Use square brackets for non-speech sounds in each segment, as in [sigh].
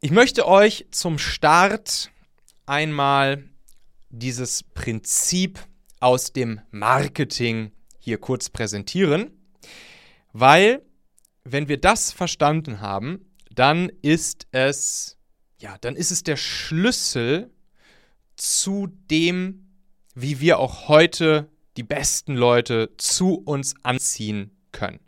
Ich möchte euch zum Start einmal dieses Prinzip aus dem Marketing hier kurz präsentieren, weil wenn wir das verstanden haben, dann ist es ja, dann ist es der Schlüssel zu dem, wie wir auch heute die besten Leute zu uns anziehen können.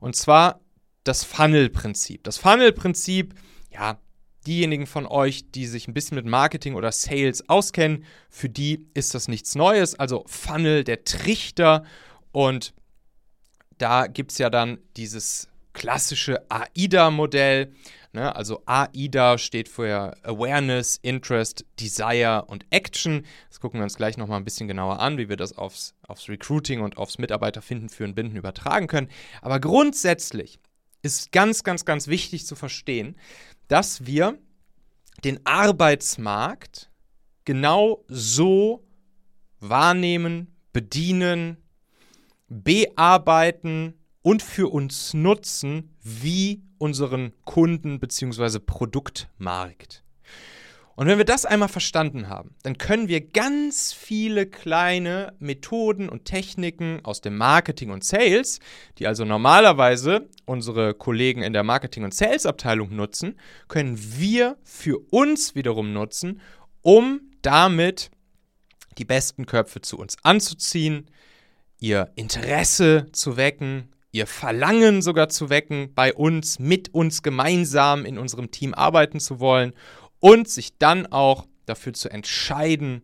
Und zwar das Funnel-Prinzip. Das Funnel-Prinzip, ja, diejenigen von euch, die sich ein bisschen mit Marketing oder Sales auskennen, für die ist das nichts Neues. Also Funnel, der Trichter. Und da gibt es ja dann dieses klassische AIDA-Modell. Ne? Also AIDA steht für Awareness, Interest, Desire und Action. Das gucken wir uns gleich nochmal ein bisschen genauer an, wie wir das aufs, aufs Recruiting und aufs Mitarbeiterfinden, Führen, Binden übertragen können. Aber grundsätzlich ist ganz, ganz, ganz wichtig zu verstehen, dass wir den Arbeitsmarkt genau so wahrnehmen, bedienen, bearbeiten und für uns nutzen wie unseren Kunden bzw. Produktmarkt. Und wenn wir das einmal verstanden haben, dann können wir ganz viele kleine Methoden und Techniken aus dem Marketing und Sales, die also normalerweise unsere Kollegen in der Marketing- und Sales-Abteilung nutzen, können wir für uns wiederum nutzen, um damit die besten Köpfe zu uns anzuziehen, ihr Interesse zu wecken, ihr Verlangen sogar zu wecken, bei uns, mit uns gemeinsam in unserem Team arbeiten zu wollen und sich dann auch dafür zu entscheiden,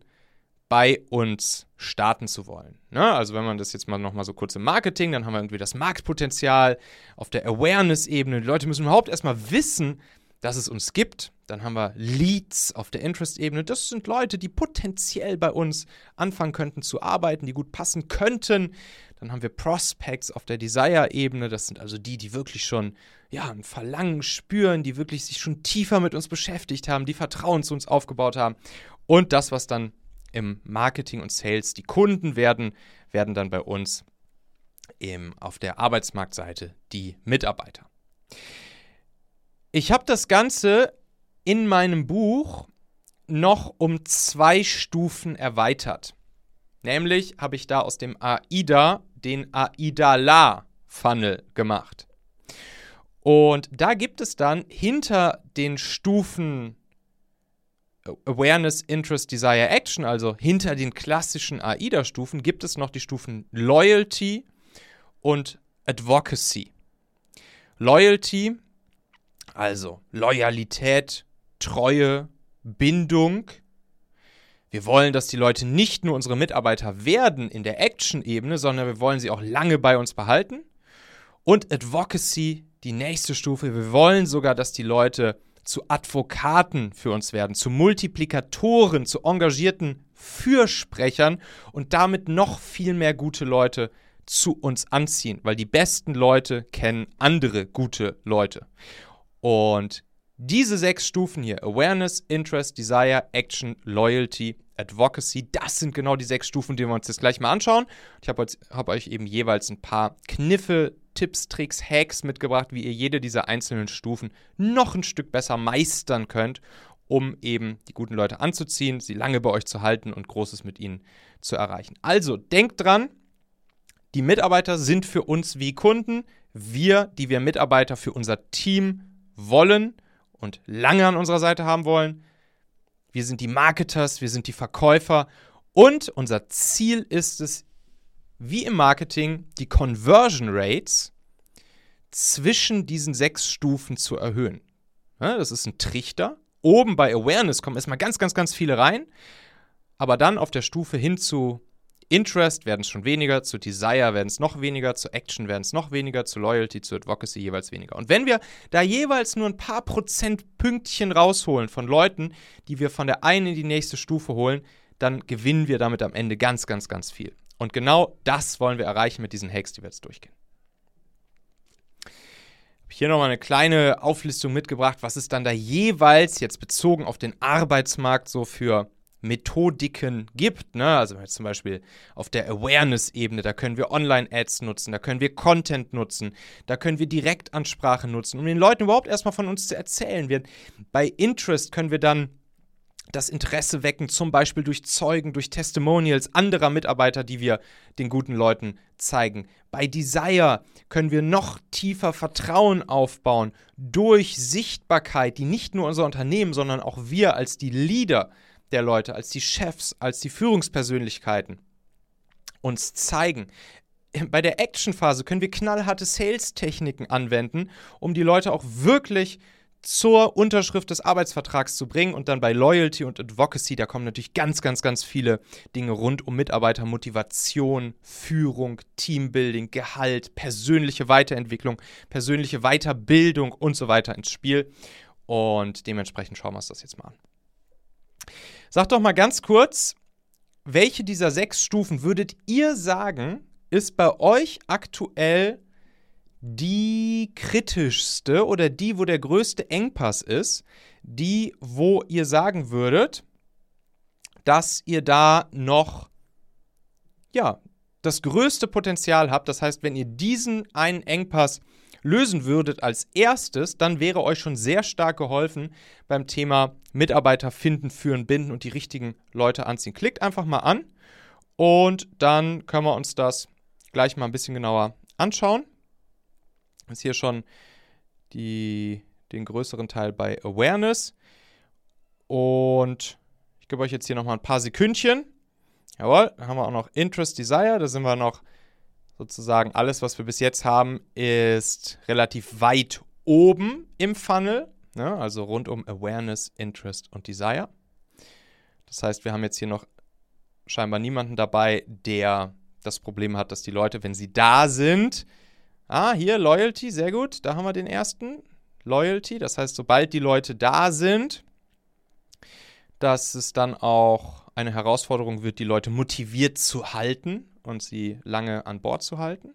bei uns starten zu wollen. Ne? Also wenn man das jetzt mal nochmal so kurz im Marketing, dann haben wir irgendwie das Marktpotenzial auf der Awareness-Ebene. Die Leute müssen überhaupt erstmal wissen, dass es uns gibt. Dann haben wir Leads auf der Interest-Ebene. Das sind Leute, die potenziell bei uns anfangen könnten zu arbeiten, die gut passen könnten. Dann haben wir Prospects auf der Desire-Ebene. Das sind also die, die wirklich schon ja, ein Verlangen spüren, die wirklich sich schon tiefer mit uns beschäftigt haben, die Vertrauen zu uns aufgebaut haben. Und das, was dann im Marketing und Sales die Kunden werden, werden dann bei uns im, auf der Arbeitsmarktseite die Mitarbeiter. Ich habe das Ganze in meinem Buch noch um zwei Stufen erweitert. Nämlich habe ich da aus dem AIDA den AIDA-La-Funnel gemacht. Und da gibt es dann hinter den Stufen Awareness, Interest, Desire, Action, also hinter den klassischen AIDA-Stufen, gibt es noch die Stufen Loyalty und Advocacy. Loyalty, also Loyalität, Treue, Bindung. Wir wollen, dass die Leute nicht nur unsere Mitarbeiter werden in der Action-Ebene, sondern wir wollen sie auch lange bei uns behalten. Und Advocacy, die nächste Stufe. Wir wollen sogar, dass die Leute zu Advokaten für uns werden, zu Multiplikatoren, zu engagierten Fürsprechern und damit noch viel mehr gute Leute zu uns anziehen, weil die besten Leute kennen andere gute Leute. Und diese sechs Stufen hier, Awareness, Interest, Desire, Action, Loyalty, Advocacy, das sind genau die sechs Stufen, die wir uns jetzt gleich mal anschauen. Ich habe hab euch eben jeweils ein paar Kniffe Tipps, Tricks, Hacks mitgebracht, wie ihr jede dieser einzelnen Stufen noch ein Stück besser meistern könnt, um eben die guten Leute anzuziehen, sie lange bei euch zu halten und Großes mit ihnen zu erreichen. Also denkt dran, die Mitarbeiter sind für uns wie Kunden. Wir, die wir Mitarbeiter für unser Team wollen und lange an unserer Seite haben wollen. Wir sind die Marketers, wir sind die Verkäufer und unser Ziel ist es, wie im Marketing die Conversion Rates zwischen diesen sechs Stufen zu erhöhen. Ja, das ist ein Trichter. Oben bei Awareness kommen erstmal ganz, ganz, ganz viele rein. Aber dann auf der Stufe hin zu Interest werden es schon weniger, zu Desire werden es noch weniger, zu Action werden es noch weniger, zu Loyalty, zu Advocacy jeweils weniger. Und wenn wir da jeweils nur ein paar Prozentpünktchen rausholen von Leuten, die wir von der einen in die nächste Stufe holen, dann gewinnen wir damit am Ende ganz, ganz, ganz viel. Und genau das wollen wir erreichen mit diesen Hacks, die wir jetzt durchgehen. Hier nochmal eine kleine Auflistung mitgebracht, was es dann da jeweils jetzt bezogen auf den Arbeitsmarkt so für Methodiken gibt. Ne? Also zum Beispiel auf der Awareness-Ebene, da können wir Online-Ads nutzen, da können wir Content nutzen, da können wir Direktansprache nutzen, um den Leuten überhaupt erstmal von uns zu erzählen. Wir, bei Interest können wir dann das Interesse wecken, zum Beispiel durch Zeugen, durch Testimonials anderer Mitarbeiter, die wir den guten Leuten zeigen. Bei Desire können wir noch tiefer Vertrauen aufbauen durch Sichtbarkeit, die nicht nur unser Unternehmen, sondern auch wir als die Leader der Leute, als die Chefs, als die Führungspersönlichkeiten uns zeigen. Bei der Action-Phase können wir knallharte Sales-Techniken anwenden, um die Leute auch wirklich zur Unterschrift des Arbeitsvertrags zu bringen und dann bei Loyalty und Advocacy, da kommen natürlich ganz, ganz, ganz viele Dinge rund um Mitarbeitermotivation, Führung, Teambuilding, Gehalt, persönliche Weiterentwicklung, persönliche Weiterbildung und so weiter ins Spiel. Und dementsprechend schauen wir uns das jetzt mal an. Sag doch mal ganz kurz, welche dieser sechs Stufen würdet ihr sagen, ist bei euch aktuell die kritischste oder die, wo der größte Engpass ist, die, wo ihr sagen würdet, dass ihr da noch, ja, das größte Potenzial habt. Das heißt, wenn ihr diesen einen Engpass lösen würdet als erstes, dann wäre euch schon sehr stark geholfen beim Thema Mitarbeiter finden, führen, binden und die richtigen Leute anziehen. Klickt einfach mal an und dann können wir uns das gleich mal ein bisschen genauer anschauen ist hier schon die, den größeren Teil bei Awareness. Und ich gebe euch jetzt hier nochmal ein paar Sekündchen. Jawohl, dann haben wir auch noch Interest Desire. Da sind wir noch sozusagen alles, was wir bis jetzt haben, ist relativ weit oben im Funnel. Ne? Also rund um Awareness, Interest und Desire. Das heißt, wir haben jetzt hier noch scheinbar niemanden dabei, der das Problem hat, dass die Leute, wenn sie da sind, Ah, hier Loyalty, sehr gut. Da haben wir den ersten. Loyalty, das heißt, sobald die Leute da sind, dass es dann auch eine Herausforderung wird, die Leute motiviert zu halten und sie lange an Bord zu halten.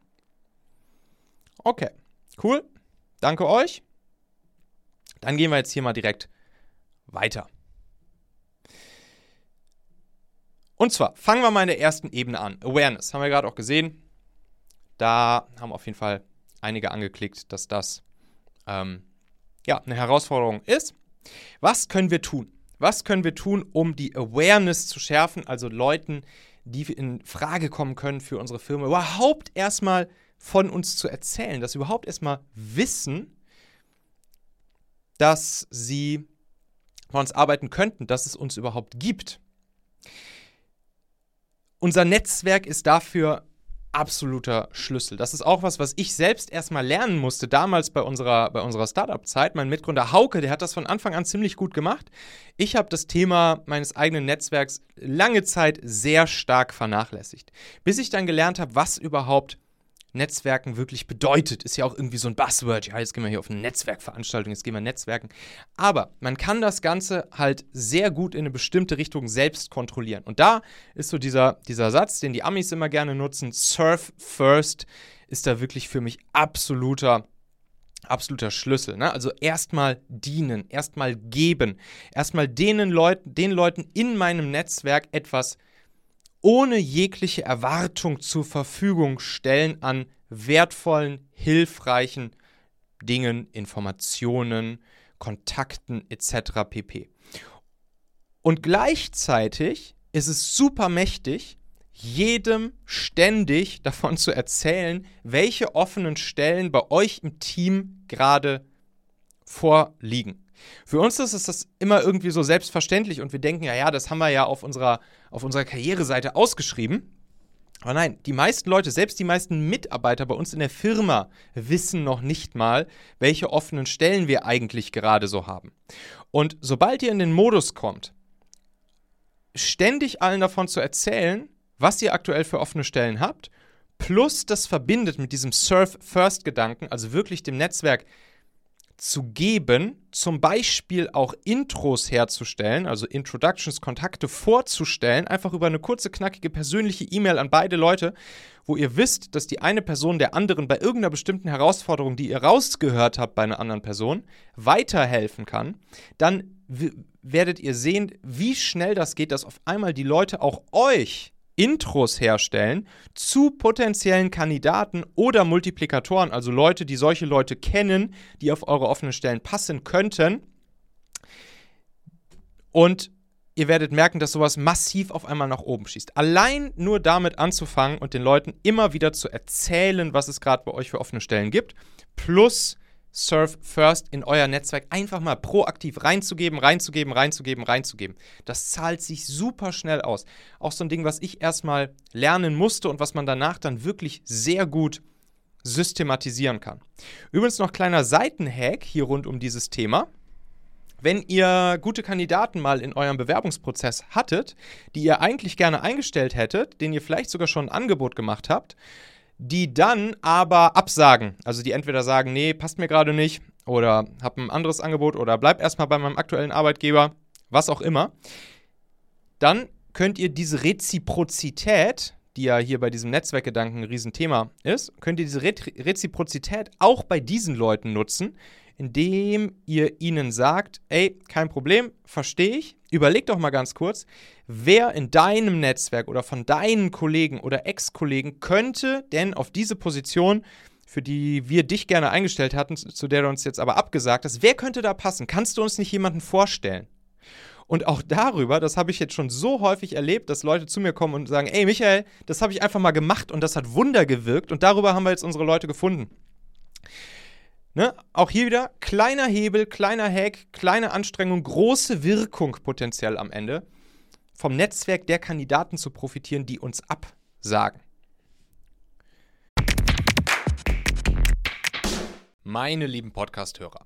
Okay, cool. Danke euch. Dann gehen wir jetzt hier mal direkt weiter. Und zwar fangen wir mal in der ersten Ebene an. Awareness, haben wir gerade auch gesehen. Da haben auf jeden Fall einige angeklickt, dass das ähm, ja, eine Herausforderung ist. Was können wir tun? Was können wir tun, um die Awareness zu schärfen, also Leuten, die in Frage kommen können für unsere Firma, überhaupt erstmal von uns zu erzählen, dass sie überhaupt erstmal wissen, dass sie bei uns arbeiten könnten, dass es uns überhaupt gibt. Unser Netzwerk ist dafür absoluter Schlüssel. Das ist auch was, was ich selbst erstmal lernen musste, damals bei unserer, bei unserer Startup-Zeit. Mein Mitgründer Hauke, der hat das von Anfang an ziemlich gut gemacht. Ich habe das Thema meines eigenen Netzwerks lange Zeit sehr stark vernachlässigt. Bis ich dann gelernt habe, was überhaupt Netzwerken wirklich bedeutet. Ist ja auch irgendwie so ein Buzzword. Ja, jetzt gehen wir hier auf eine Netzwerkveranstaltung, jetzt gehen wir Netzwerken. Aber man kann das Ganze halt sehr gut in eine bestimmte Richtung selbst kontrollieren. Und da ist so dieser, dieser Satz, den die Amis immer gerne nutzen, Surf First, ist da wirklich für mich absoluter absoluter Schlüssel. Ne? Also erstmal dienen, erstmal geben, erstmal denen Leuten, den Leuten in meinem Netzwerk etwas ohne jegliche Erwartung zur Verfügung stellen an wertvollen, hilfreichen Dingen, Informationen, Kontakten etc. pp. Und gleichzeitig ist es super mächtig, jedem ständig davon zu erzählen, welche offenen Stellen bei euch im Team gerade vorliegen. Für uns ist das immer irgendwie so selbstverständlich und wir denken, ja, ja, das haben wir ja auf unserer, auf unserer Karriereseite ausgeschrieben. Aber nein, die meisten Leute, selbst die meisten Mitarbeiter bei uns in der Firma wissen noch nicht mal, welche offenen Stellen wir eigentlich gerade so haben. Und sobald ihr in den Modus kommt, ständig allen davon zu erzählen, was ihr aktuell für offene Stellen habt, plus das verbindet mit diesem Surf-First-Gedanken, also wirklich dem Netzwerk zu geben, zum Beispiel auch Intros herzustellen, also Introductions, Kontakte vorzustellen, einfach über eine kurze, knackige persönliche E-Mail an beide Leute, wo ihr wisst, dass die eine Person der anderen bei irgendeiner bestimmten Herausforderung, die ihr rausgehört habt bei einer anderen Person, weiterhelfen kann, dann werdet ihr sehen, wie schnell das geht, dass auf einmal die Leute auch euch Intros herstellen zu potenziellen Kandidaten oder Multiplikatoren, also Leute, die solche Leute kennen, die auf eure offenen Stellen passen könnten. Und ihr werdet merken, dass sowas massiv auf einmal nach oben schießt. Allein nur damit anzufangen und den Leuten immer wieder zu erzählen, was es gerade bei euch für offene Stellen gibt, plus Surf First in euer Netzwerk einfach mal proaktiv reinzugeben, reinzugeben, reinzugeben, reinzugeben. Das zahlt sich super schnell aus. Auch so ein Ding, was ich erstmal lernen musste und was man danach dann wirklich sehr gut systematisieren kann. Übrigens noch kleiner Seitenhack hier rund um dieses Thema. Wenn ihr gute Kandidaten mal in eurem Bewerbungsprozess hattet, die ihr eigentlich gerne eingestellt hättet, denen ihr vielleicht sogar schon ein Angebot gemacht habt, die dann aber absagen. Also die entweder sagen, nee, passt mir gerade nicht oder hab ein anderes Angebot oder bleib erstmal bei meinem aktuellen Arbeitgeber, was auch immer. Dann könnt ihr diese Reziprozität, die ja hier bei diesem Netzwerkgedanken ein Riesenthema ist, könnt ihr diese Re Reziprozität auch bei diesen Leuten nutzen, indem ihr ihnen sagt, ey, kein Problem, verstehe ich. Überleg doch mal ganz kurz, wer in deinem Netzwerk oder von deinen Kollegen oder Ex-Kollegen könnte denn auf diese Position, für die wir dich gerne eingestellt hatten, zu der du uns jetzt aber abgesagt hast, wer könnte da passen? Kannst du uns nicht jemanden vorstellen? Und auch darüber, das habe ich jetzt schon so häufig erlebt, dass Leute zu mir kommen und sagen, ey Michael, das habe ich einfach mal gemacht und das hat Wunder gewirkt und darüber haben wir jetzt unsere Leute gefunden. Ne? Auch hier wieder kleiner Hebel, kleiner Hack, kleine Anstrengung, große Wirkung potenziell am Ende. Vom Netzwerk der Kandidaten zu profitieren, die uns absagen. Meine lieben Podcast-Hörer,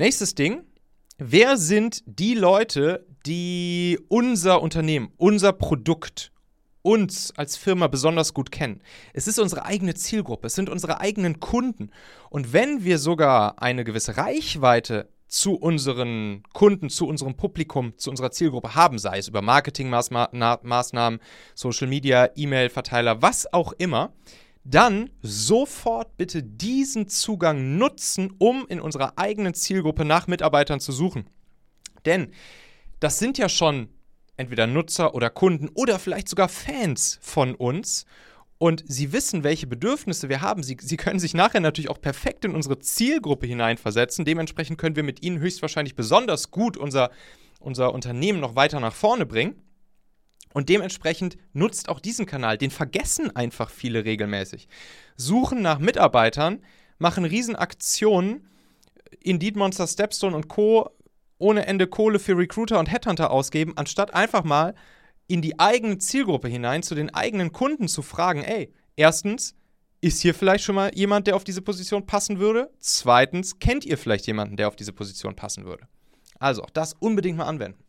Nächstes Ding. Wer sind die Leute, die unser Unternehmen, unser Produkt, uns als Firma besonders gut kennen? Es ist unsere eigene Zielgruppe, es sind unsere eigenen Kunden. Und wenn wir sogar eine gewisse Reichweite zu unseren Kunden, zu unserem Publikum, zu unserer Zielgruppe haben, sei es über Marketingmaßnahmen, Social Media, E-Mail-Verteiler, was auch immer, dann sofort bitte diesen Zugang nutzen, um in unserer eigenen Zielgruppe nach Mitarbeitern zu suchen. Denn das sind ja schon entweder Nutzer oder Kunden oder vielleicht sogar Fans von uns. Und sie wissen, welche Bedürfnisse wir haben. Sie, sie können sich nachher natürlich auch perfekt in unsere Zielgruppe hineinversetzen. Dementsprechend können wir mit ihnen höchstwahrscheinlich besonders gut unser, unser Unternehmen noch weiter nach vorne bringen. Und dementsprechend nutzt auch diesen Kanal. Den vergessen einfach viele regelmäßig. Suchen nach Mitarbeitern, machen Riesenaktionen, Indeed Monster, Stepstone und Co. ohne Ende Kohle für Recruiter und Headhunter ausgeben, anstatt einfach mal in die eigene Zielgruppe hinein, zu den eigenen Kunden zu fragen, ey, erstens, ist hier vielleicht schon mal jemand, der auf diese Position passen würde? Zweitens, kennt ihr vielleicht jemanden, der auf diese Position passen würde? Also das unbedingt mal anwenden.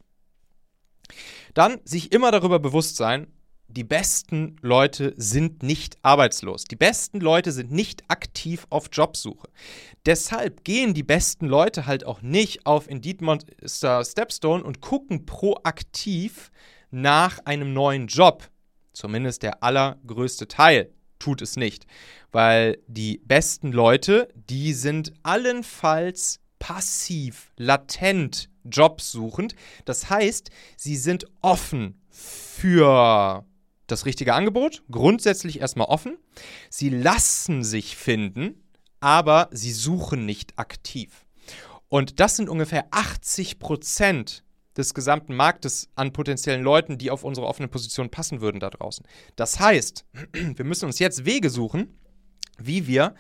Dann sich immer darüber bewusst sein, die besten Leute sind nicht arbeitslos. Die besten Leute sind nicht aktiv auf Jobsuche. Deshalb gehen die besten Leute halt auch nicht auf Indeed Monster Stepstone und gucken proaktiv nach einem neuen Job. Zumindest der allergrößte Teil tut es nicht. Weil die besten Leute, die sind allenfalls passiv, latent jobsuchend. Das heißt, sie sind offen für das richtige Angebot, grundsätzlich erstmal offen. Sie lassen sich finden, aber sie suchen nicht aktiv. Und das sind ungefähr 80 Prozent des gesamten Marktes an potenziellen Leuten, die auf unsere offene Position passen würden da draußen. Das heißt, [clears throat] wir müssen uns jetzt Wege suchen, wie wir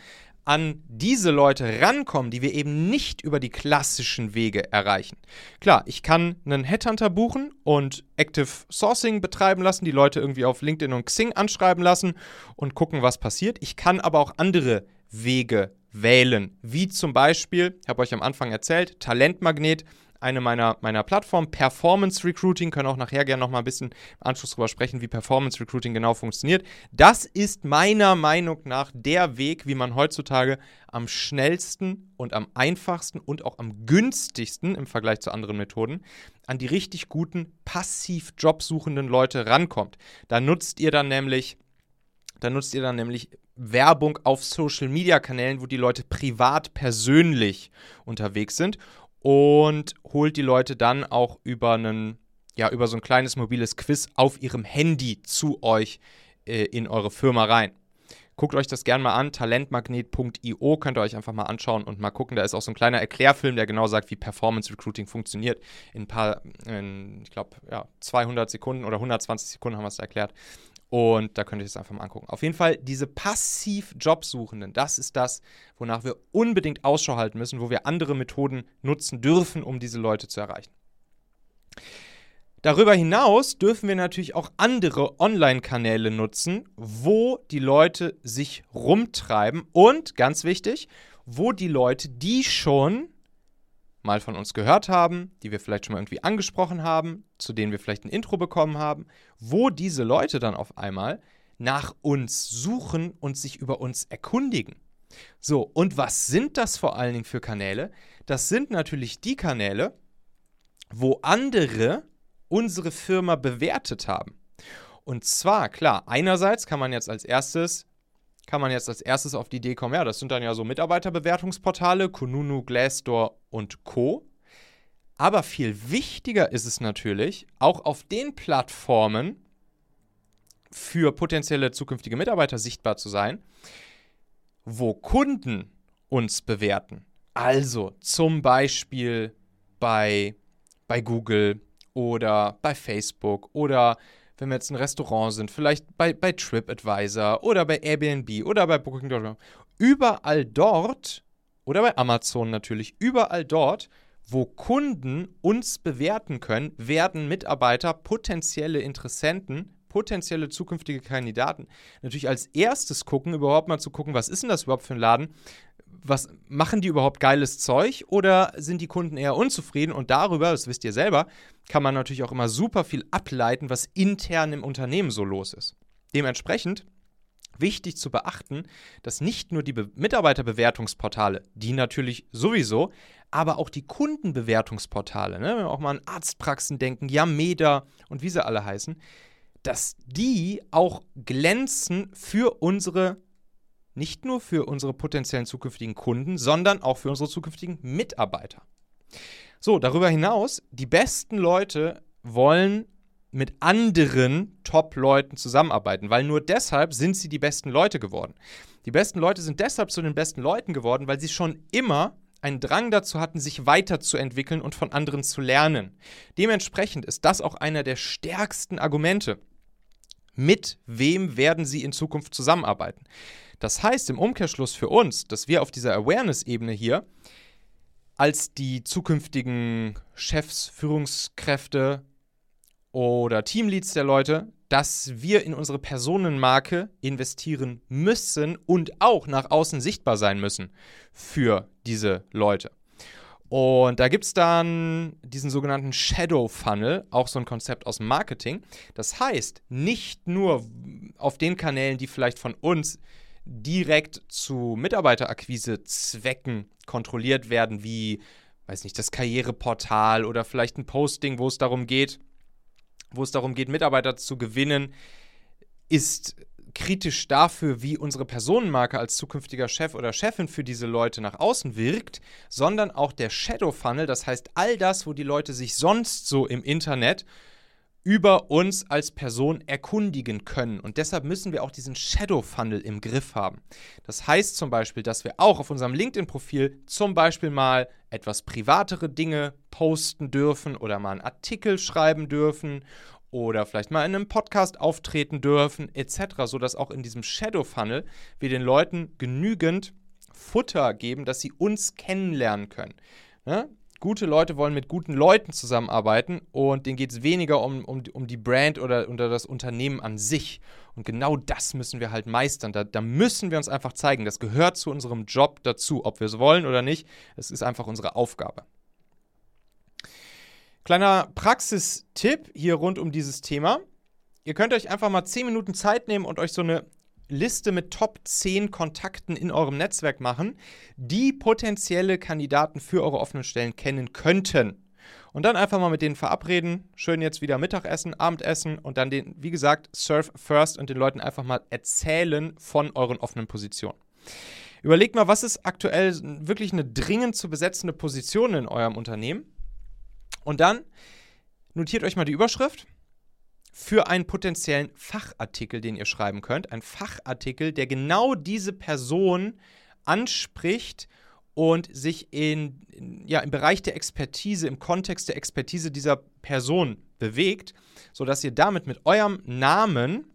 an diese Leute rankommen, die wir eben nicht über die klassischen Wege erreichen. Klar, ich kann einen Headhunter buchen und Active Sourcing betreiben lassen, die Leute irgendwie auf LinkedIn und Xing anschreiben lassen und gucken, was passiert. Ich kann aber auch andere Wege wählen, wie zum Beispiel, ich habe euch am Anfang erzählt, Talentmagnet eine meiner, meiner Plattformen, Performance Recruiting, können auch nachher gerne noch mal ein bisschen im Anschluss darüber sprechen, wie Performance Recruiting genau funktioniert. Das ist meiner Meinung nach der Weg, wie man heutzutage am schnellsten und am einfachsten und auch am günstigsten im Vergleich zu anderen Methoden an die richtig guten passiv jobsuchenden Leute rankommt. Da nutzt ihr dann nämlich da nutzt ihr dann nämlich Werbung auf Social Media Kanälen, wo die Leute privat persönlich unterwegs sind und holt die Leute dann auch über einen ja, über so ein kleines mobiles Quiz auf ihrem Handy zu euch äh, in eure Firma rein. Guckt euch das gerne mal an, talentmagnet.io könnt ihr euch einfach mal anschauen und mal gucken. Da ist auch so ein kleiner Erklärfilm, der genau sagt, wie Performance Recruiting funktioniert. In ein paar, in, ich glaube, ja, 200 Sekunden oder 120 Sekunden haben wir es erklärt. Und da könnt ihr es einfach mal angucken. Auf jeden Fall, diese passiv Jobsuchenden, das ist das, wonach wir unbedingt Ausschau halten müssen, wo wir andere Methoden nutzen dürfen, um diese Leute zu erreichen. Darüber hinaus dürfen wir natürlich auch andere Online-Kanäle nutzen, wo die Leute sich rumtreiben und, ganz wichtig, wo die Leute, die schon mal von uns gehört haben, die wir vielleicht schon mal irgendwie angesprochen haben, zu denen wir vielleicht ein Intro bekommen haben, wo diese Leute dann auf einmal nach uns suchen und sich über uns erkundigen. So, und was sind das vor allen Dingen für Kanäle? Das sind natürlich die Kanäle, wo andere unsere Firma bewertet haben. Und zwar, klar, einerseits kann man jetzt als erstes kann man jetzt als erstes auf die Idee kommen, ja, das sind dann ja so Mitarbeiterbewertungsportale, Kununu, Glassdoor und Co. Aber viel wichtiger ist es natürlich, auch auf den Plattformen für potenzielle zukünftige Mitarbeiter sichtbar zu sein, wo Kunden uns bewerten. Also zum Beispiel bei, bei Google oder bei Facebook oder wenn wir jetzt ein Restaurant sind, vielleicht bei, bei TripAdvisor oder bei Airbnb oder bei Booking.com, überall dort oder bei Amazon natürlich, überall dort, wo Kunden uns bewerten können, werden Mitarbeiter, potenzielle Interessenten, potenzielle zukünftige Kandidaten natürlich als erstes gucken, überhaupt mal zu gucken, was ist denn das überhaupt für ein Laden? Was machen die überhaupt geiles Zeug oder sind die Kunden eher unzufrieden? Und darüber, das wisst ihr selber, kann man natürlich auch immer super viel ableiten, was intern im Unternehmen so los ist. Dementsprechend wichtig zu beachten, dass nicht nur die Be Mitarbeiterbewertungsportale, die natürlich sowieso, aber auch die Kundenbewertungsportale, ne, wenn wir auch mal an Arztpraxen denken, Yameda und wie sie alle heißen, dass die auch glänzen für unsere nicht nur für unsere potenziellen zukünftigen Kunden, sondern auch für unsere zukünftigen Mitarbeiter. So, darüber hinaus, die besten Leute wollen mit anderen Top-Leuten zusammenarbeiten, weil nur deshalb sind sie die besten Leute geworden. Die besten Leute sind deshalb zu den besten Leuten geworden, weil sie schon immer einen Drang dazu hatten, sich weiterzuentwickeln und von anderen zu lernen. Dementsprechend ist das auch einer der stärksten Argumente. Mit wem werden sie in Zukunft zusammenarbeiten? Das heißt im Umkehrschluss für uns, dass wir auf dieser Awareness-Ebene hier als die zukünftigen Chefs, Führungskräfte oder Teamleads der Leute, dass wir in unsere Personenmarke investieren müssen und auch nach außen sichtbar sein müssen für diese Leute. Und da gibt es dann diesen sogenannten Shadow Funnel, auch so ein Konzept aus Marketing. Das heißt, nicht nur auf den Kanälen, die vielleicht von uns direkt zu Mitarbeiterakquise-Zwecken kontrolliert werden, wie, weiß nicht, das Karriereportal oder vielleicht ein Posting, wo es darum geht, wo es darum geht, Mitarbeiter zu gewinnen, ist kritisch dafür, wie unsere Personenmarke als zukünftiger Chef oder Chefin für diese Leute nach außen wirkt, sondern auch der Shadow Funnel, das heißt all das, wo die Leute sich sonst so im Internet über uns als Person erkundigen können. Und deshalb müssen wir auch diesen Shadow Funnel im Griff haben. Das heißt zum Beispiel, dass wir auch auf unserem LinkedIn-Profil zum Beispiel mal etwas privatere Dinge posten dürfen oder mal einen Artikel schreiben dürfen oder vielleicht mal in einem Podcast auftreten dürfen, etc., sodass auch in diesem Shadow Funnel wir den Leuten genügend Futter geben, dass sie uns kennenlernen können. Ne? Gute Leute wollen mit guten Leuten zusammenarbeiten und denen geht es weniger um, um, um die Brand oder, oder das Unternehmen an sich. Und genau das müssen wir halt meistern. Da, da müssen wir uns einfach zeigen. Das gehört zu unserem Job dazu, ob wir es wollen oder nicht. Es ist einfach unsere Aufgabe. Kleiner Praxistipp hier rund um dieses Thema. Ihr könnt euch einfach mal 10 Minuten Zeit nehmen und euch so eine Liste mit Top 10 Kontakten in eurem Netzwerk machen, die potenzielle Kandidaten für eure offenen Stellen kennen könnten. Und dann einfach mal mit denen verabreden. Schön jetzt wieder Mittagessen, Abendessen und dann den, wie gesagt, Surf First und den Leuten einfach mal erzählen von euren offenen Positionen. Überlegt mal, was ist aktuell wirklich eine dringend zu besetzende Position in eurem Unternehmen? Und dann notiert euch mal die Überschrift für einen potenziellen Fachartikel, den ihr schreiben könnt. Ein Fachartikel, der genau diese Person anspricht und sich in, ja, im Bereich der Expertise, im Kontext der Expertise dieser Person bewegt, sodass ihr damit mit eurem Namen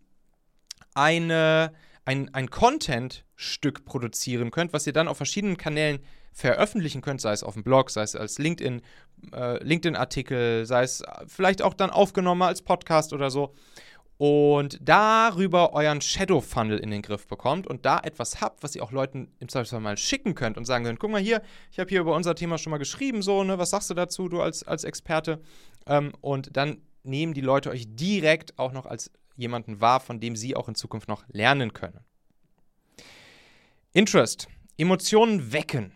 eine, ein, ein Content-Stück produzieren könnt, was ihr dann auf verschiedenen Kanälen veröffentlichen könnt, sei es auf dem Blog, sei es als LinkedIn, äh, LinkedIn-Artikel, sei es vielleicht auch dann aufgenommen als Podcast oder so. Und darüber euren Shadow Funnel in den Griff bekommt und da etwas habt, was ihr auch Leuten im Zweifelsfall mal schicken könnt und sagen könnt: Guck mal hier, ich habe hier über unser Thema schon mal geschrieben, so, ne, was sagst du dazu, du als, als Experte? Ähm, und dann nehmen die Leute euch direkt auch noch als jemanden wahr, von dem sie auch in Zukunft noch lernen können. Interest. Emotionen wecken.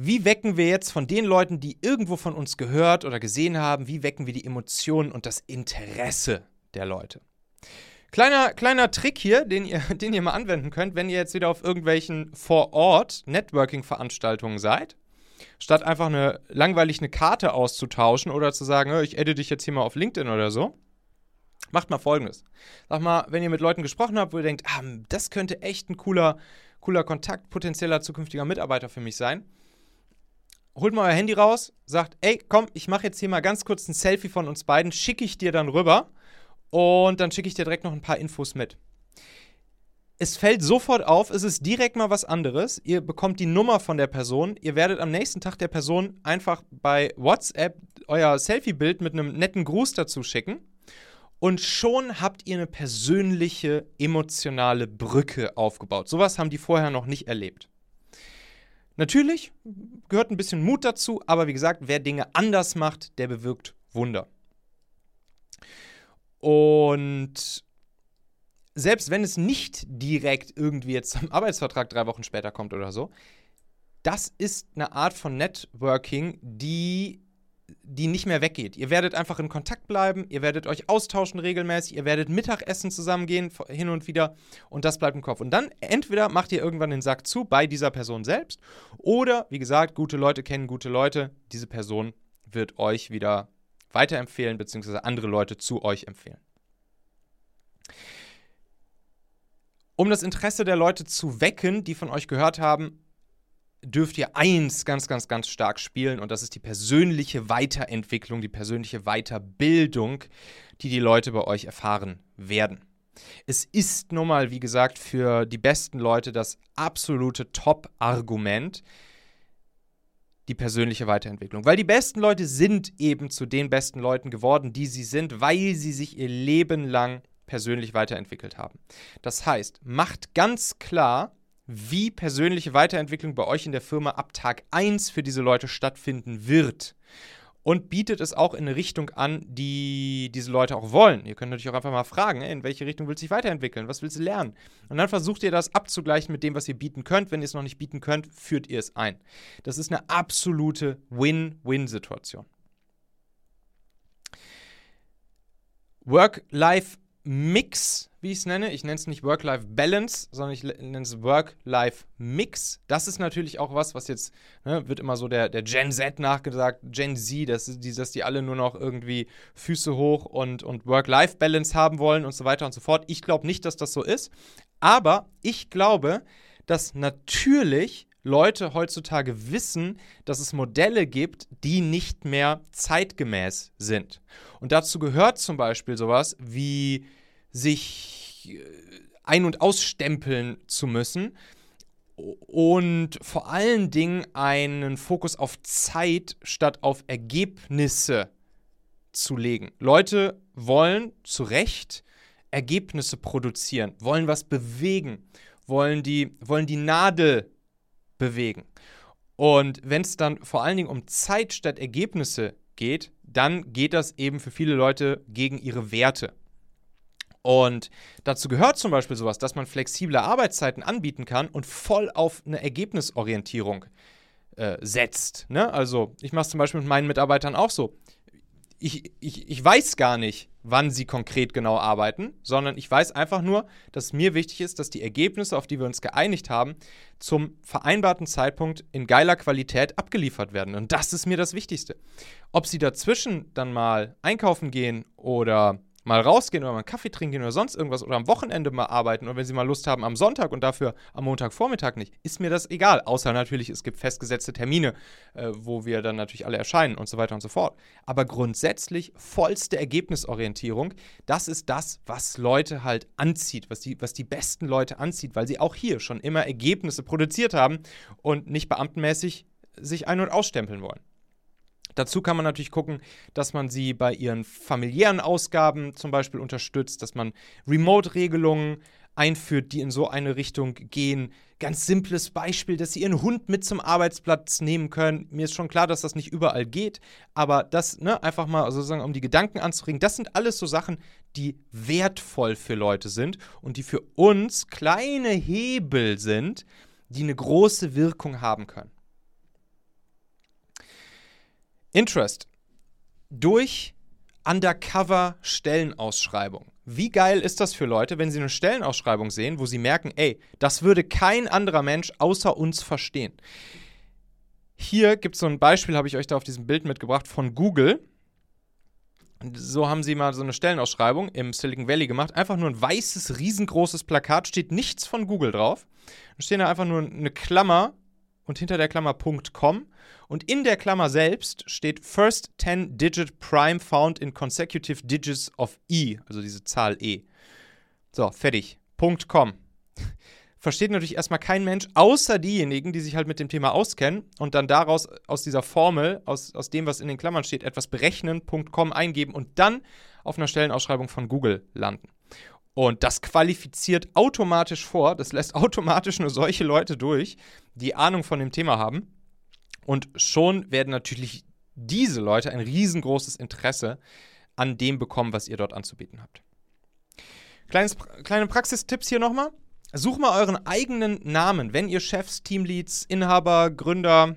Wie wecken wir jetzt von den Leuten, die irgendwo von uns gehört oder gesehen haben, wie wecken wir die Emotionen und das Interesse der Leute? Kleiner, kleiner Trick hier, den ihr, [laughs] den ihr mal anwenden könnt, wenn ihr jetzt wieder auf irgendwelchen Vor-Ort-Networking-Veranstaltungen seid. Statt einfach eine langweilig eine Karte auszutauschen oder zu sagen, ich adde dich jetzt hier mal auf LinkedIn oder so, macht mal folgendes. Sag mal, wenn ihr mit Leuten gesprochen habt, wo ihr denkt, ah, das könnte echt ein cooler, cooler Kontakt, potenzieller zukünftiger Mitarbeiter für mich sein, holt mal euer Handy raus, sagt, ey, komm, ich mache jetzt hier mal ganz kurz ein Selfie von uns beiden, schicke ich dir dann rüber und dann schicke ich dir direkt noch ein paar Infos mit. Es fällt sofort auf, es ist direkt mal was anderes. Ihr bekommt die Nummer von der Person. Ihr werdet am nächsten Tag der Person einfach bei WhatsApp euer Selfie-Bild mit einem netten Gruß dazu schicken. Und schon habt ihr eine persönliche, emotionale Brücke aufgebaut. Sowas haben die vorher noch nicht erlebt. Natürlich gehört ein bisschen Mut dazu, aber wie gesagt, wer Dinge anders macht, der bewirkt Wunder. Und selbst wenn es nicht direkt irgendwie jetzt zum Arbeitsvertrag drei Wochen später kommt oder so, das ist eine Art von Networking, die die nicht mehr weggeht. Ihr werdet einfach in Kontakt bleiben, ihr werdet euch austauschen regelmäßig, ihr werdet Mittagessen zusammengehen hin und wieder und das bleibt im Kopf. Und dann entweder macht ihr irgendwann den Sack zu bei dieser Person selbst oder, wie gesagt, gute Leute kennen gute Leute. Diese Person wird euch wieder weiterempfehlen beziehungsweise andere Leute zu euch empfehlen. Um das Interesse der Leute zu wecken, die von euch gehört haben, dürft ihr eins ganz, ganz, ganz stark spielen und das ist die persönliche Weiterentwicklung, die persönliche Weiterbildung, die die Leute bei euch erfahren werden. Es ist nun mal, wie gesagt, für die besten Leute das absolute Top-Argument, die persönliche Weiterentwicklung. Weil die besten Leute sind eben zu den besten Leuten geworden, die sie sind, weil sie sich ihr Leben lang persönlich weiterentwickelt haben. Das heißt, macht ganz klar, wie persönliche Weiterentwicklung bei euch in der Firma ab Tag 1 für diese Leute stattfinden wird. Und bietet es auch in eine Richtung an, die diese Leute auch wollen. Ihr könnt natürlich auch einfach mal fragen, in welche Richtung willst du dich weiterentwickeln? Was willst du lernen? Und dann versucht ihr das abzugleichen mit dem, was ihr bieten könnt. Wenn ihr es noch nicht bieten könnt, führt ihr es ein. Das ist eine absolute Win-Win-Situation. Work-Life Mix, wie ich es nenne. Ich nenne es nicht Work-Life-Balance, sondern ich nenne es Work-Life-Mix. Das ist natürlich auch was, was jetzt, ne, wird immer so der, der Gen Z nachgesagt, Gen Z, dass die, dass die alle nur noch irgendwie Füße hoch und, und Work-Life-Balance haben wollen und so weiter und so fort. Ich glaube nicht, dass das so ist. Aber ich glaube, dass natürlich Leute heutzutage wissen, dass es Modelle gibt, die nicht mehr zeitgemäß sind. Und dazu gehört zum Beispiel sowas wie sich äh, ein- und ausstempeln zu müssen und vor allen Dingen einen Fokus auf Zeit statt auf Ergebnisse zu legen. Leute wollen zu Recht Ergebnisse produzieren, wollen was bewegen, wollen die, wollen die Nadel bewegen. Und wenn es dann vor allen Dingen um Zeit statt Ergebnisse geht, dann geht das eben für viele Leute gegen ihre Werte. Und dazu gehört zum Beispiel sowas, dass man flexible Arbeitszeiten anbieten kann und voll auf eine Ergebnisorientierung äh, setzt. Ne? Also ich mache es zum Beispiel mit meinen Mitarbeitern auch so ich, ich, ich weiß gar nicht, wann sie konkret genau arbeiten, sondern ich weiß einfach nur, dass mir wichtig ist, dass die Ergebnisse, auf die wir uns geeinigt haben, zum vereinbarten Zeitpunkt in geiler Qualität abgeliefert werden. Und das ist mir das Wichtigste. Ob sie dazwischen dann mal einkaufen gehen oder mal rausgehen oder mal einen Kaffee trinken oder sonst irgendwas oder am Wochenende mal arbeiten und wenn sie mal Lust haben am Sonntag und dafür am Montagvormittag nicht, ist mir das egal. Außer natürlich, es gibt festgesetzte Termine, äh, wo wir dann natürlich alle erscheinen und so weiter und so fort. Aber grundsätzlich vollste Ergebnisorientierung, das ist das, was Leute halt anzieht, was die, was die besten Leute anzieht, weil sie auch hier schon immer Ergebnisse produziert haben und nicht beamtenmäßig sich ein- und ausstempeln wollen. Dazu kann man natürlich gucken, dass man sie bei ihren familiären Ausgaben zum Beispiel unterstützt, dass man Remote-Regelungen einführt, die in so eine Richtung gehen. Ganz simples Beispiel, dass sie ihren Hund mit zum Arbeitsplatz nehmen können. Mir ist schon klar, dass das nicht überall geht, aber das ne, einfach mal sozusagen, um die Gedanken anzuregen, das sind alles so Sachen, die wertvoll für Leute sind und die für uns kleine Hebel sind, die eine große Wirkung haben können. Interest durch Undercover-Stellenausschreibung. Wie geil ist das für Leute, wenn sie eine Stellenausschreibung sehen, wo sie merken, ey, das würde kein anderer Mensch außer uns verstehen. Hier gibt es so ein Beispiel, habe ich euch da auf diesem Bild mitgebracht, von Google. So haben sie mal so eine Stellenausschreibung im Silicon Valley gemacht. Einfach nur ein weißes, riesengroßes Plakat, steht nichts von Google drauf. Da steht da einfach nur eine Klammer und hinter der Klammer .com und in der Klammer selbst steht First 10 Digit Prime found in consecutive digits of E, also diese Zahl E. So, fertig. .com. [laughs] Versteht natürlich erstmal kein Mensch, außer diejenigen, die sich halt mit dem Thema auskennen und dann daraus, aus dieser Formel, aus, aus dem, was in den Klammern steht, etwas berechnen, .com eingeben und dann auf einer Stellenausschreibung von Google landen. Und das qualifiziert automatisch vor, das lässt [laughs] automatisch nur solche Leute durch, die Ahnung von dem Thema haben. Und schon werden natürlich diese Leute ein riesengroßes Interesse an dem bekommen, was ihr dort anzubieten habt. Kleines, kleine Praxistipps hier nochmal. Such mal euren eigenen Namen, wenn ihr Chefs, Teamleads, Inhaber, Gründer,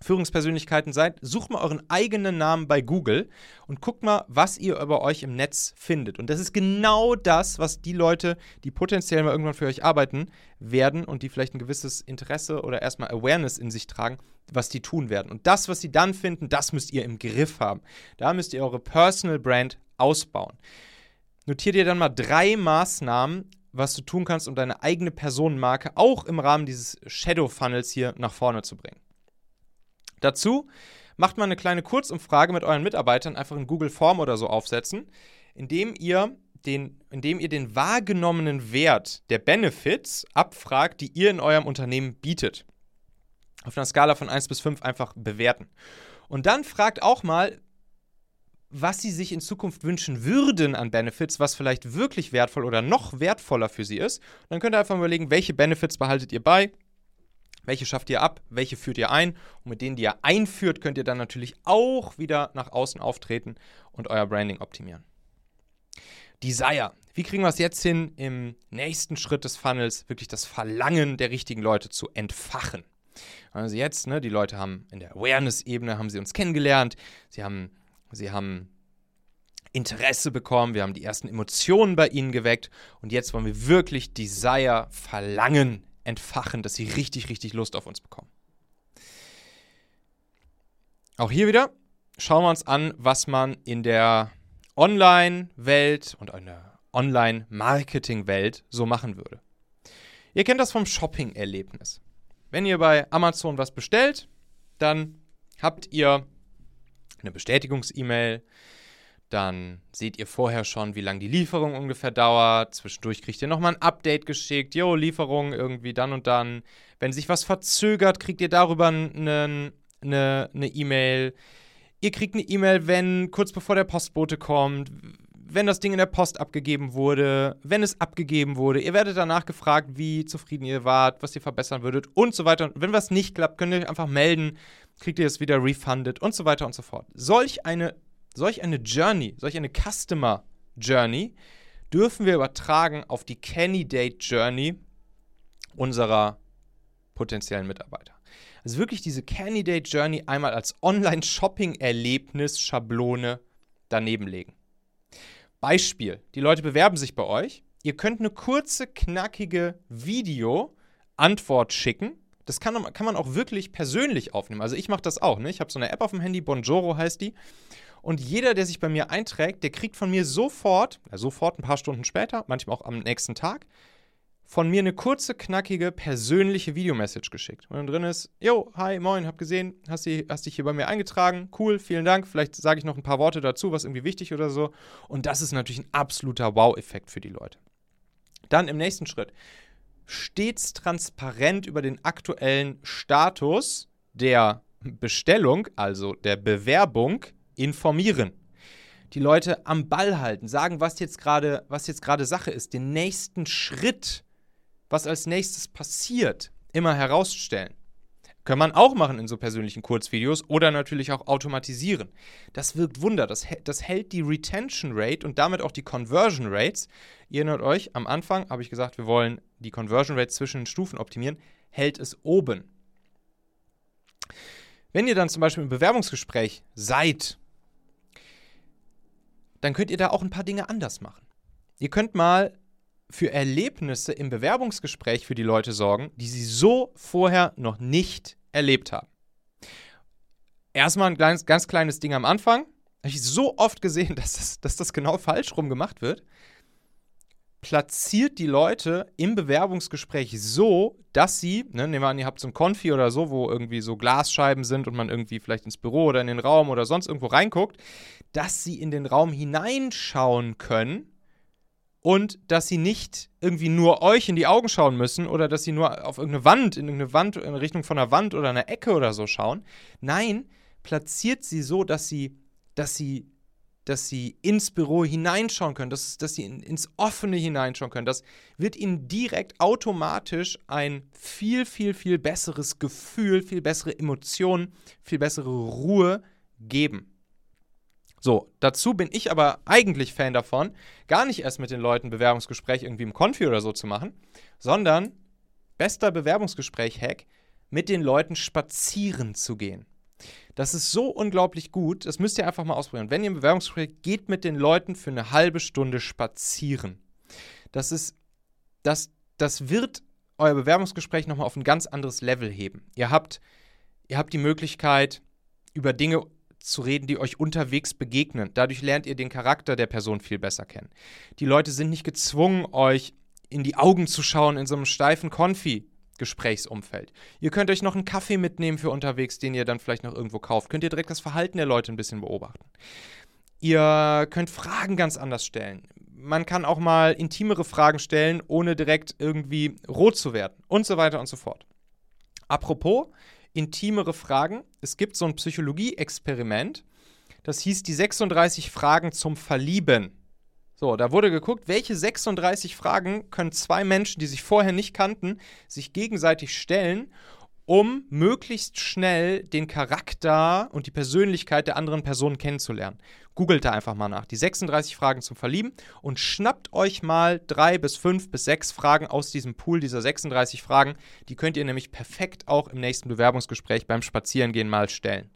Führungspersönlichkeiten seid, sucht mal euren eigenen Namen bei Google und guckt mal, was ihr über euch im Netz findet. Und das ist genau das, was die Leute, die potenziell mal irgendwann für euch arbeiten werden und die vielleicht ein gewisses Interesse oder erstmal Awareness in sich tragen, was die tun werden. Und das, was sie dann finden, das müsst ihr im Griff haben. Da müsst ihr eure Personal Brand ausbauen. Notiert ihr dann mal drei Maßnahmen, was du tun kannst, um deine eigene Personenmarke auch im Rahmen dieses Shadow Funnels hier nach vorne zu bringen. Dazu macht man eine kleine Kurzumfrage mit euren Mitarbeitern, einfach in Google Form oder so aufsetzen, indem ihr den, indem ihr den wahrgenommenen Wert der Benefits abfragt, die ihr in eurem Unternehmen bietet. Auf einer Skala von 1 bis 5 einfach bewerten. Und dann fragt auch mal, was sie sich in Zukunft wünschen würden an Benefits, was vielleicht wirklich wertvoll oder noch wertvoller für sie ist. Und dann könnt ihr einfach überlegen, welche Benefits behaltet ihr bei, welche schafft ihr ab? Welche führt ihr ein? Und mit denen, die ihr einführt, könnt ihr dann natürlich auch wieder nach außen auftreten und euer Branding optimieren. Desire. Wie kriegen wir es jetzt hin, im nächsten Schritt des Funnels wirklich das Verlangen der richtigen Leute zu entfachen? Also jetzt, ne, die Leute haben in der Awareness-Ebene haben sie uns kennengelernt, sie haben, sie haben Interesse bekommen, wir haben die ersten Emotionen bei ihnen geweckt und jetzt wollen wir wirklich Desire, Verlangen entfachen, dass sie richtig, richtig Lust auf uns bekommen. Auch hier wieder schauen wir uns an, was man in der Online-Welt und in der Online-Marketing-Welt so machen würde. Ihr kennt das vom Shopping-Erlebnis. Wenn ihr bei Amazon was bestellt, dann habt ihr eine Bestätigungs-E-Mail, dann seht ihr vorher schon, wie lange die Lieferung ungefähr dauert. Zwischendurch kriegt ihr nochmal ein Update geschickt. Jo, Lieferung irgendwie dann und dann. Wenn sich was verzögert, kriegt ihr darüber eine eine E-Mail. Ihr kriegt eine E-Mail, wenn kurz bevor der Postbote kommt, wenn das Ding in der Post abgegeben wurde, wenn es abgegeben wurde. Ihr werdet danach gefragt, wie zufrieden ihr wart, was ihr verbessern würdet und so weiter. Und wenn was nicht klappt, könnt ihr euch einfach melden, kriegt ihr es wieder refunded und so weiter und so fort. Solch eine, solch eine Journey, solch eine Customer Journey dürfen wir übertragen auf die Candidate Journey unserer potenziellen Mitarbeiter. Also wirklich diese Candidate Journey einmal als Online-Shopping-Erlebnis-Schablone daneben legen. Beispiel: Die Leute bewerben sich bei euch. Ihr könnt eine kurze, knackige Video-Antwort schicken. Das kann, kann, man auch wirklich persönlich aufnehmen. Also ich mache das auch. Ne? Ich habe so eine App auf dem Handy, Bonjoro heißt die. Und jeder, der sich bei mir einträgt, der kriegt von mir sofort, ja, sofort ein paar Stunden später, manchmal auch am nächsten Tag, von mir eine kurze, knackige, persönliche Videomessage geschickt. Und dann drin ist, yo, hi, moin, hab gesehen, hast, die, hast dich hier bei mir eingetragen, cool, vielen Dank, vielleicht sage ich noch ein paar Worte dazu, was irgendwie wichtig oder so. Und das ist natürlich ein absoluter Wow-Effekt für die Leute. Dann im nächsten Schritt, stets transparent über den aktuellen Status der Bestellung, also der Bewerbung, informieren die Leute am Ball halten, sagen, was jetzt gerade, was jetzt gerade Sache ist, den nächsten Schritt was als nächstes passiert, immer herausstellen. Kann man auch machen in so persönlichen Kurzvideos oder natürlich auch automatisieren. Das wirkt Wunder. Das, das hält die Retention Rate und damit auch die Conversion Rates. Ihr erinnert euch, am Anfang habe ich gesagt, wir wollen die Conversion Rates zwischen den Stufen optimieren, hält es oben. Wenn ihr dann zum Beispiel im Bewerbungsgespräch seid, dann könnt ihr da auch ein paar Dinge anders machen. Ihr könnt mal für Erlebnisse im Bewerbungsgespräch für die Leute sorgen, die sie so vorher noch nicht erlebt haben. Erstmal ein kleines, ganz kleines Ding am Anfang. Habe ich so oft gesehen, [laughs] dass das, dass das genau falsch rum gemacht wird. Platziert die Leute im Bewerbungsgespräch so, dass sie, ne, nehmen wir an, ihr habt so ein Konfi oder so, wo irgendwie so Glasscheiben sind und man irgendwie vielleicht ins Büro oder in den Raum oder sonst irgendwo reinguckt, dass sie in den Raum hineinschauen können und dass sie nicht irgendwie nur euch in die Augen schauen müssen oder dass sie nur auf irgendeine Wand, in irgendeine Wand, in Richtung von einer Wand oder einer Ecke oder so schauen. Nein, platziert sie so, dass sie, dass sie, dass sie ins Büro hineinschauen können, dass, dass sie in, ins Offene hineinschauen können. Das wird ihnen direkt automatisch ein viel, viel, viel besseres Gefühl, viel bessere Emotionen, viel bessere Ruhe geben. So, dazu bin ich aber eigentlich Fan davon, gar nicht erst mit den Leuten Bewerbungsgespräch irgendwie im Konfi oder so zu machen, sondern bester Bewerbungsgespräch-Hack, mit den Leuten spazieren zu gehen. Das ist so unglaublich gut, das müsst ihr einfach mal ausprobieren. Wenn ihr im Bewerbungsgespräch geht mit den Leuten für eine halbe Stunde spazieren. Das ist, das, das wird euer Bewerbungsgespräch nochmal auf ein ganz anderes Level heben. Ihr habt, ihr habt die Möglichkeit, über Dinge zu reden, die euch unterwegs begegnen. Dadurch lernt ihr den Charakter der Person viel besser kennen. Die Leute sind nicht gezwungen, euch in die Augen zu schauen in so einem steifen Konfi. Gesprächsumfeld. Ihr könnt euch noch einen Kaffee mitnehmen für unterwegs, den ihr dann vielleicht noch irgendwo kauft. Könnt ihr direkt das Verhalten der Leute ein bisschen beobachten. Ihr könnt Fragen ganz anders stellen. Man kann auch mal intimere Fragen stellen, ohne direkt irgendwie rot zu werden und so weiter und so fort. Apropos, intimere Fragen. Es gibt so ein Psychologie-Experiment, das hieß die 36 Fragen zum Verlieben. So, da wurde geguckt, welche 36 Fragen können zwei Menschen, die sich vorher nicht kannten, sich gegenseitig stellen um möglichst schnell den Charakter und die Persönlichkeit der anderen Person kennenzulernen. Googelt da einfach mal nach. Die 36 Fragen zum Verlieben und schnappt euch mal drei bis fünf bis sechs Fragen aus diesem Pool dieser 36 Fragen. Die könnt ihr nämlich perfekt auch im nächsten Bewerbungsgespräch beim Spazierengehen mal stellen.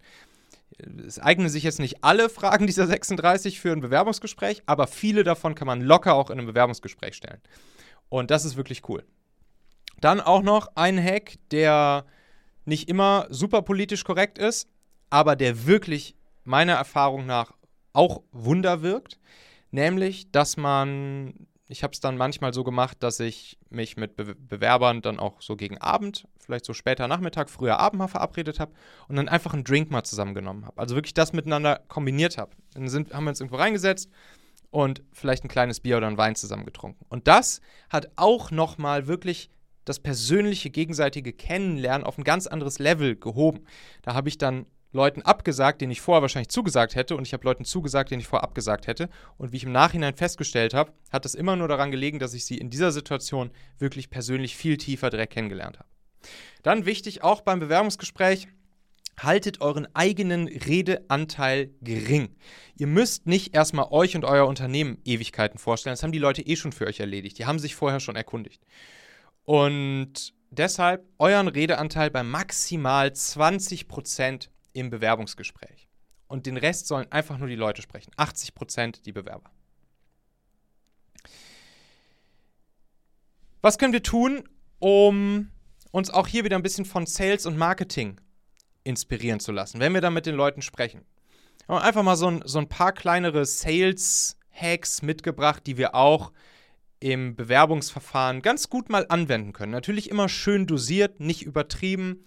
es eignen sich jetzt nicht alle Fragen dieser 36 für ein Bewerbungsgespräch, aber viele davon kann man locker auch in einem Bewerbungsgespräch stellen. Und das ist wirklich cool. Dann auch noch ein Hack, der nicht immer super politisch korrekt ist, aber der wirklich meiner Erfahrung nach auch Wunder wirkt. Nämlich, dass man, ich habe es dann manchmal so gemacht, dass ich mich mit Be Bewerbern dann auch so gegen Abend, vielleicht so später Nachmittag, früher Abend mal verabredet habe und dann einfach einen Drink mal zusammengenommen habe. Also wirklich das miteinander kombiniert habe. Dann sind, haben wir uns irgendwo reingesetzt und vielleicht ein kleines Bier oder einen Wein zusammen getrunken. Und das hat auch nochmal wirklich das persönliche gegenseitige Kennenlernen auf ein ganz anderes Level gehoben. Da habe ich dann Leuten abgesagt, denen ich vorher wahrscheinlich zugesagt hätte, und ich habe Leuten zugesagt, denen ich vorher abgesagt hätte. Und wie ich im Nachhinein festgestellt habe, hat es immer nur daran gelegen, dass ich sie in dieser Situation wirklich persönlich viel tiefer direkt kennengelernt habe. Dann wichtig auch beim Bewerbungsgespräch, haltet euren eigenen Redeanteil gering. Ihr müsst nicht erstmal euch und euer Unternehmen Ewigkeiten vorstellen. Das haben die Leute eh schon für euch erledigt. Die haben sich vorher schon erkundigt. Und deshalb euren Redeanteil bei maximal 20% im Bewerbungsgespräch. Und den Rest sollen einfach nur die Leute sprechen. 80% die Bewerber. Was können wir tun, um uns auch hier wieder ein bisschen von Sales und Marketing inspirieren zu lassen, wenn wir dann mit den Leuten sprechen? Einfach mal so ein, so ein paar kleinere Sales-Hacks mitgebracht, die wir auch im Bewerbungsverfahren ganz gut mal anwenden können. Natürlich immer schön dosiert, nicht übertrieben,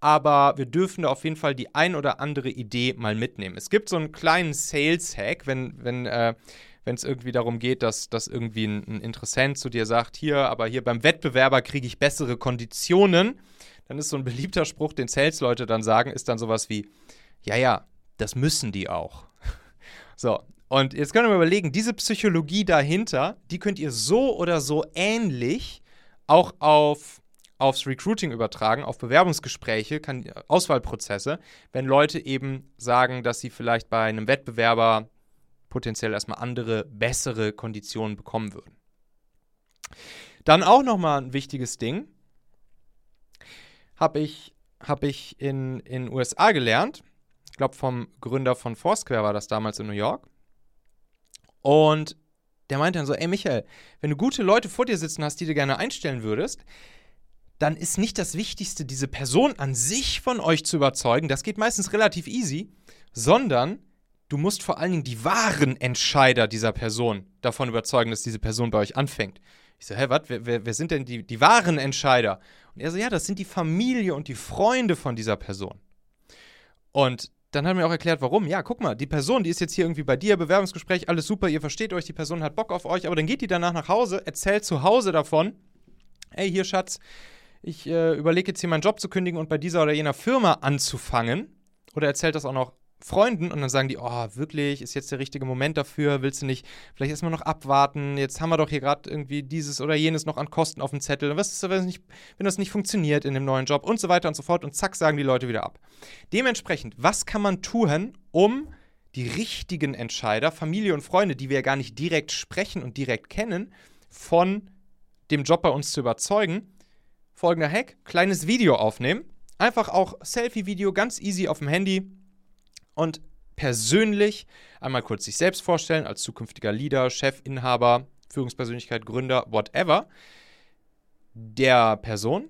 aber wir dürfen da auf jeden Fall die ein oder andere Idee mal mitnehmen. Es gibt so einen kleinen Sales-Hack, wenn, wenn, äh, wenn es irgendwie darum geht, dass, dass irgendwie ein, ein Interessent zu dir sagt, hier, aber hier beim Wettbewerber kriege ich bessere Konditionen, dann ist so ein beliebter Spruch, den Sales-Leute dann sagen, ist dann sowas wie, ja, ja, das müssen die auch. [laughs] so, und jetzt können wir überlegen, diese Psychologie dahinter, die könnt ihr so oder so ähnlich auch auf, aufs Recruiting übertragen, auf Bewerbungsgespräche, kann, Auswahlprozesse, wenn Leute eben sagen, dass sie vielleicht bei einem Wettbewerber potenziell erstmal andere, bessere Konditionen bekommen würden. Dann auch nochmal ein wichtiges Ding, habe ich, hab ich in den USA gelernt. Ich glaube, vom Gründer von Foursquare war das damals in New York. Und der meinte dann so, ey Michael, wenn du gute Leute vor dir sitzen hast, die du gerne einstellen würdest, dann ist nicht das Wichtigste, diese Person an sich von euch zu überzeugen, das geht meistens relativ easy, sondern du musst vor allen Dingen die wahren Entscheider dieser Person davon überzeugen, dass diese Person bei euch anfängt. Ich so, hä, was, wer, wer, sind denn die, die wahren Entscheider? Und er so, ja, das sind die Familie und die Freunde von dieser Person. Und dann hat er mir auch erklärt, warum. Ja, guck mal, die Person, die ist jetzt hier irgendwie bei dir, Bewerbungsgespräch, alles super, ihr versteht euch, die Person hat Bock auf euch, aber dann geht die danach nach Hause, erzählt zu Hause davon, ey, hier Schatz, ich äh, überlege jetzt hier meinen Job zu kündigen und bei dieser oder jener Firma anzufangen. Oder erzählt das auch noch Freunden und dann sagen die, oh, wirklich, ist jetzt der richtige Moment dafür, willst du nicht vielleicht erstmal noch abwarten, jetzt haben wir doch hier gerade irgendwie dieses oder jenes noch an Kosten auf dem Zettel, was ist, wenn das, nicht, wenn das nicht funktioniert in dem neuen Job und so weiter und so fort und zack, sagen die Leute wieder ab. Dementsprechend, was kann man tun, um die richtigen Entscheider, Familie und Freunde, die wir ja gar nicht direkt sprechen und direkt kennen, von dem Job bei uns zu überzeugen? Folgender Hack, kleines Video aufnehmen, einfach auch Selfie-Video, ganz easy auf dem Handy, und persönlich einmal kurz sich selbst vorstellen als zukünftiger Leader, Chef, Inhaber, Führungspersönlichkeit, Gründer, whatever, der Person.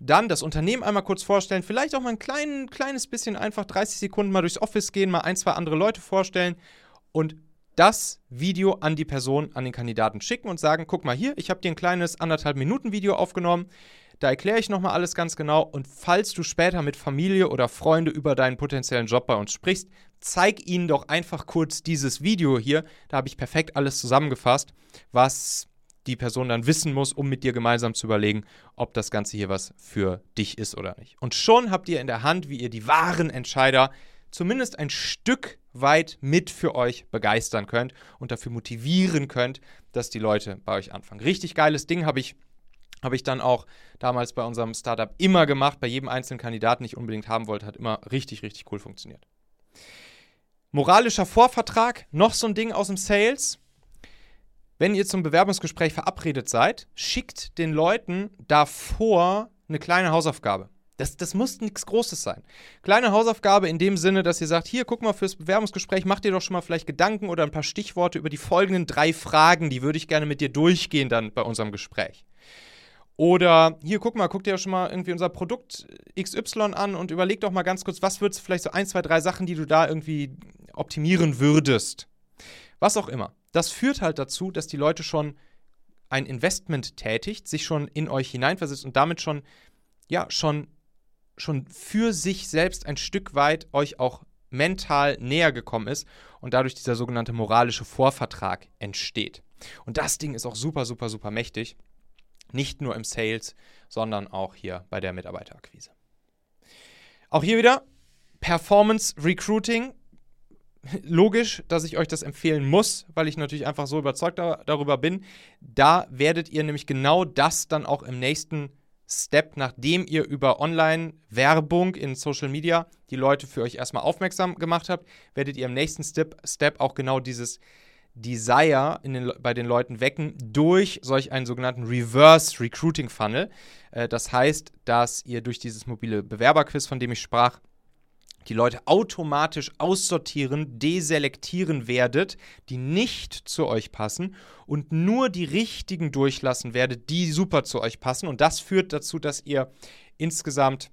Dann das Unternehmen einmal kurz vorstellen, vielleicht auch mal ein klein, kleines bisschen einfach 30 Sekunden mal durchs Office gehen, mal ein, zwei andere Leute vorstellen und das Video an die Person, an den Kandidaten schicken und sagen, guck mal hier, ich habe dir ein kleines anderthalb Minuten Video aufgenommen. Da erkläre ich nochmal alles ganz genau. Und falls du später mit Familie oder Freunde über deinen potenziellen Job bei uns sprichst, zeig ihnen doch einfach kurz dieses Video hier. Da habe ich perfekt alles zusammengefasst, was die Person dann wissen muss, um mit dir gemeinsam zu überlegen, ob das Ganze hier was für dich ist oder nicht. Und schon habt ihr in der Hand, wie ihr die wahren Entscheider zumindest ein Stück weit mit für euch begeistern könnt und dafür motivieren könnt, dass die Leute bei euch anfangen. Richtig geiles Ding habe ich habe ich dann auch damals bei unserem Startup immer gemacht, bei jedem einzelnen Kandidaten, den ich unbedingt haben wollte, hat immer richtig, richtig cool funktioniert. Moralischer Vorvertrag, noch so ein Ding aus dem Sales. Wenn ihr zum Bewerbungsgespräch verabredet seid, schickt den Leuten davor eine kleine Hausaufgabe. Das, das muss nichts Großes sein. Kleine Hausaufgabe in dem Sinne, dass ihr sagt, hier, guck mal, fürs Bewerbungsgespräch macht ihr doch schon mal vielleicht Gedanken oder ein paar Stichworte über die folgenden drei Fragen, die würde ich gerne mit dir durchgehen dann bei unserem Gespräch. Oder hier, guck mal, guck dir schon mal irgendwie unser Produkt XY an und überleg doch mal ganz kurz, was würdest du vielleicht so ein, zwei, drei Sachen, die du da irgendwie optimieren würdest. Was auch immer. Das führt halt dazu, dass die Leute schon ein Investment tätigt, sich schon in euch hineinversetzt und damit schon, ja, schon, schon für sich selbst ein Stück weit euch auch mental näher gekommen ist und dadurch dieser sogenannte moralische Vorvertrag entsteht. Und das Ding ist auch super, super, super mächtig. Nicht nur im Sales, sondern auch hier bei der Mitarbeiterakquise. Auch hier wieder Performance Recruiting. [laughs] Logisch, dass ich euch das empfehlen muss, weil ich natürlich einfach so überzeugt da, darüber bin. Da werdet ihr nämlich genau das dann auch im nächsten Step, nachdem ihr über Online-Werbung in Social Media die Leute für euch erstmal aufmerksam gemacht habt, werdet ihr im nächsten Step, Step auch genau dieses Desire den, bei den Leuten wecken durch solch einen sogenannten Reverse Recruiting Funnel. Äh, das heißt, dass ihr durch dieses mobile Bewerberquiz, von dem ich sprach, die Leute automatisch aussortieren, deselektieren werdet, die nicht zu euch passen und nur die richtigen durchlassen werdet, die super zu euch passen. Und das führt dazu, dass ihr insgesamt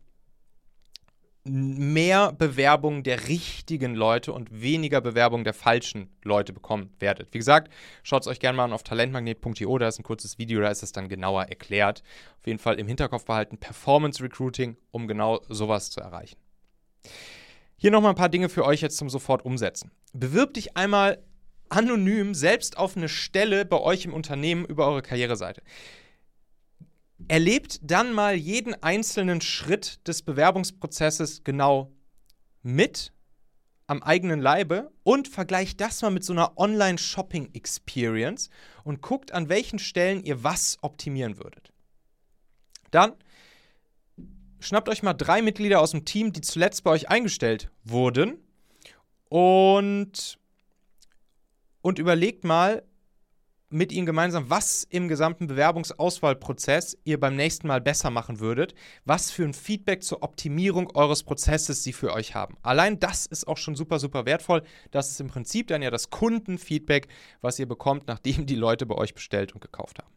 mehr Bewerbungen der richtigen Leute und weniger Bewerbungen der falschen Leute bekommen werdet. Wie gesagt, schaut es euch gerne mal an auf talentmagnet.io, da ist ein kurzes Video, da ist es dann genauer erklärt. Auf jeden Fall im Hinterkopf behalten, Performance Recruiting, um genau sowas zu erreichen. Hier nochmal ein paar Dinge für euch jetzt zum sofort umsetzen. Bewirb dich einmal anonym selbst auf eine Stelle bei euch im Unternehmen über eure Karriereseite. Erlebt dann mal jeden einzelnen Schritt des Bewerbungsprozesses genau mit am eigenen Leibe und vergleicht das mal mit so einer Online-Shopping-Experience und guckt, an welchen Stellen ihr was optimieren würdet. Dann schnappt euch mal drei Mitglieder aus dem Team, die zuletzt bei euch eingestellt wurden und, und überlegt mal, mit ihnen gemeinsam, was im gesamten Bewerbungsauswahlprozess ihr beim nächsten Mal besser machen würdet, was für ein Feedback zur Optimierung eures Prozesses sie für euch haben. Allein das ist auch schon super, super wertvoll. Das ist im Prinzip dann ja das Kundenfeedback, was ihr bekommt, nachdem die Leute bei euch bestellt und gekauft haben.